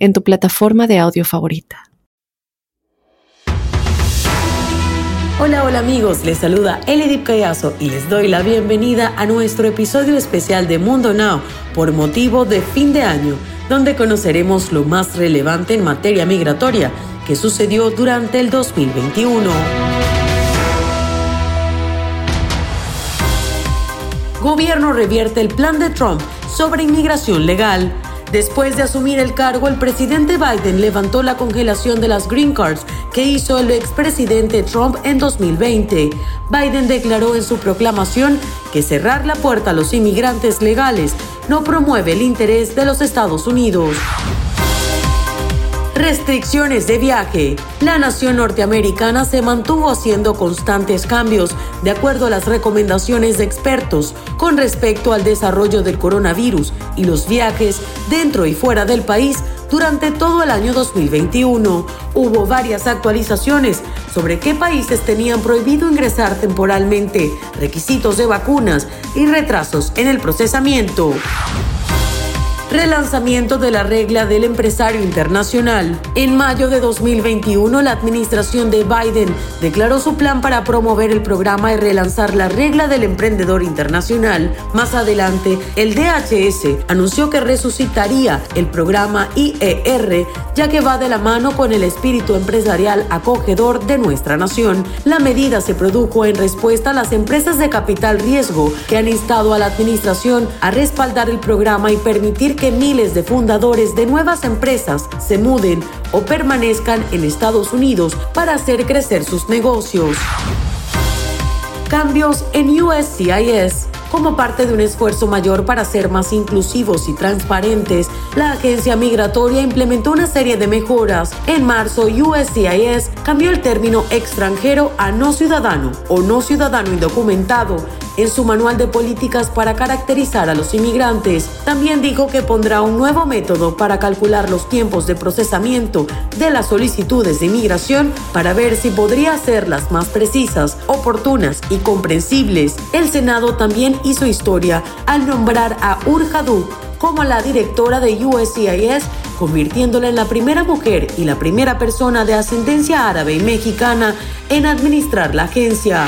en tu plataforma de audio favorita. Hola, hola amigos, les saluda Elidip Callazo y les doy la bienvenida a nuestro episodio especial de Mundo Now por motivo de fin de año, donde conoceremos lo más relevante en materia migratoria que sucedió durante el 2021. Gobierno revierte el plan de Trump sobre inmigración legal. Después de asumir el cargo, el presidente Biden levantó la congelación de las green cards que hizo el expresidente Trump en 2020. Biden declaró en su proclamación que cerrar la puerta a los inmigrantes legales no promueve el interés de los Estados Unidos. Restricciones de viaje. La nación norteamericana se mantuvo haciendo constantes cambios de acuerdo a las recomendaciones de expertos con respecto al desarrollo del coronavirus y los viajes dentro y fuera del país durante todo el año 2021. Hubo varias actualizaciones sobre qué países tenían prohibido ingresar temporalmente, requisitos de vacunas y retrasos en el procesamiento relanzamiento de la regla del empresario internacional. En mayo de 2021, la administración de Biden declaró su plan para promover el programa y relanzar la regla del emprendedor internacional. Más adelante, el DHS anunció que resucitaría el programa IER, ya que va de la mano con el espíritu empresarial acogedor de nuestra nación. La medida se produjo en respuesta a las empresas de capital riesgo que han instado a la administración a respaldar el programa y permitir que miles de fundadores de nuevas empresas se muden o permanezcan en Estados Unidos para hacer crecer sus negocios. Cambios en USCIS. Como parte de un esfuerzo mayor para ser más inclusivos y transparentes, la agencia migratoria implementó una serie de mejoras. En marzo, USCIS cambió el término extranjero a no ciudadano o no ciudadano indocumentado en su manual de políticas para caracterizar a los inmigrantes. También dijo que pondrá un nuevo método para calcular los tiempos de procesamiento de las solicitudes de inmigración para ver si podría hacerlas más precisas, oportunas y comprensibles. El Senado también hizo historia al nombrar a Urjadu como la directora de USCIS, convirtiéndola en la primera mujer y la primera persona de ascendencia árabe y mexicana en administrar la agencia.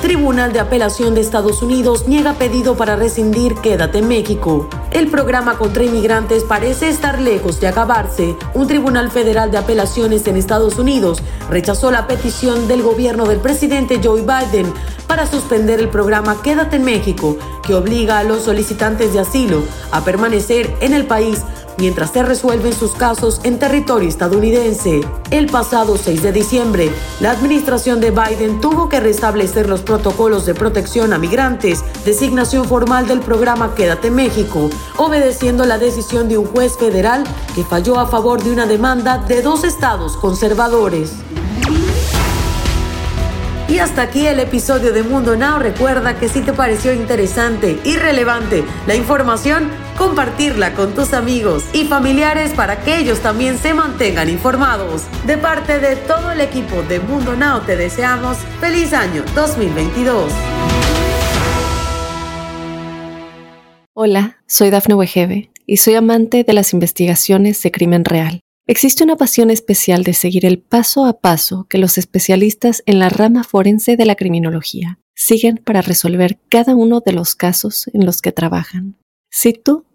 Tribunal de Apelación de Estados Unidos niega pedido para rescindir Quédate en México. El programa contra inmigrantes parece estar lejos de acabarse. Un tribunal federal de apelaciones en Estados Unidos rechazó la petición del gobierno del presidente Joe Biden para suspender el programa Quédate en México, que obliga a los solicitantes de asilo a permanecer en el país mientras se resuelven sus casos en territorio estadounidense. El pasado 6 de diciembre, la administración de Biden tuvo que restablecer los protocolos de protección a migrantes, designación formal del programa Quédate México, obedeciendo la decisión de un juez federal que falló a favor de una demanda de dos estados conservadores. Y hasta aquí el episodio de Mundo Now. Recuerda que si te pareció interesante y relevante la información, compartirla con tus amigos y familiares para que ellos también se mantengan informados. De parte de todo el equipo de Mundo Now te deseamos feliz año 2022. Hola, soy Dafne Wegebe y soy amante de las investigaciones de crimen real. Existe una pasión especial de seguir el paso a paso que los especialistas en la rama forense de la criminología siguen para resolver cada uno de los casos en los que trabajan. Si tú,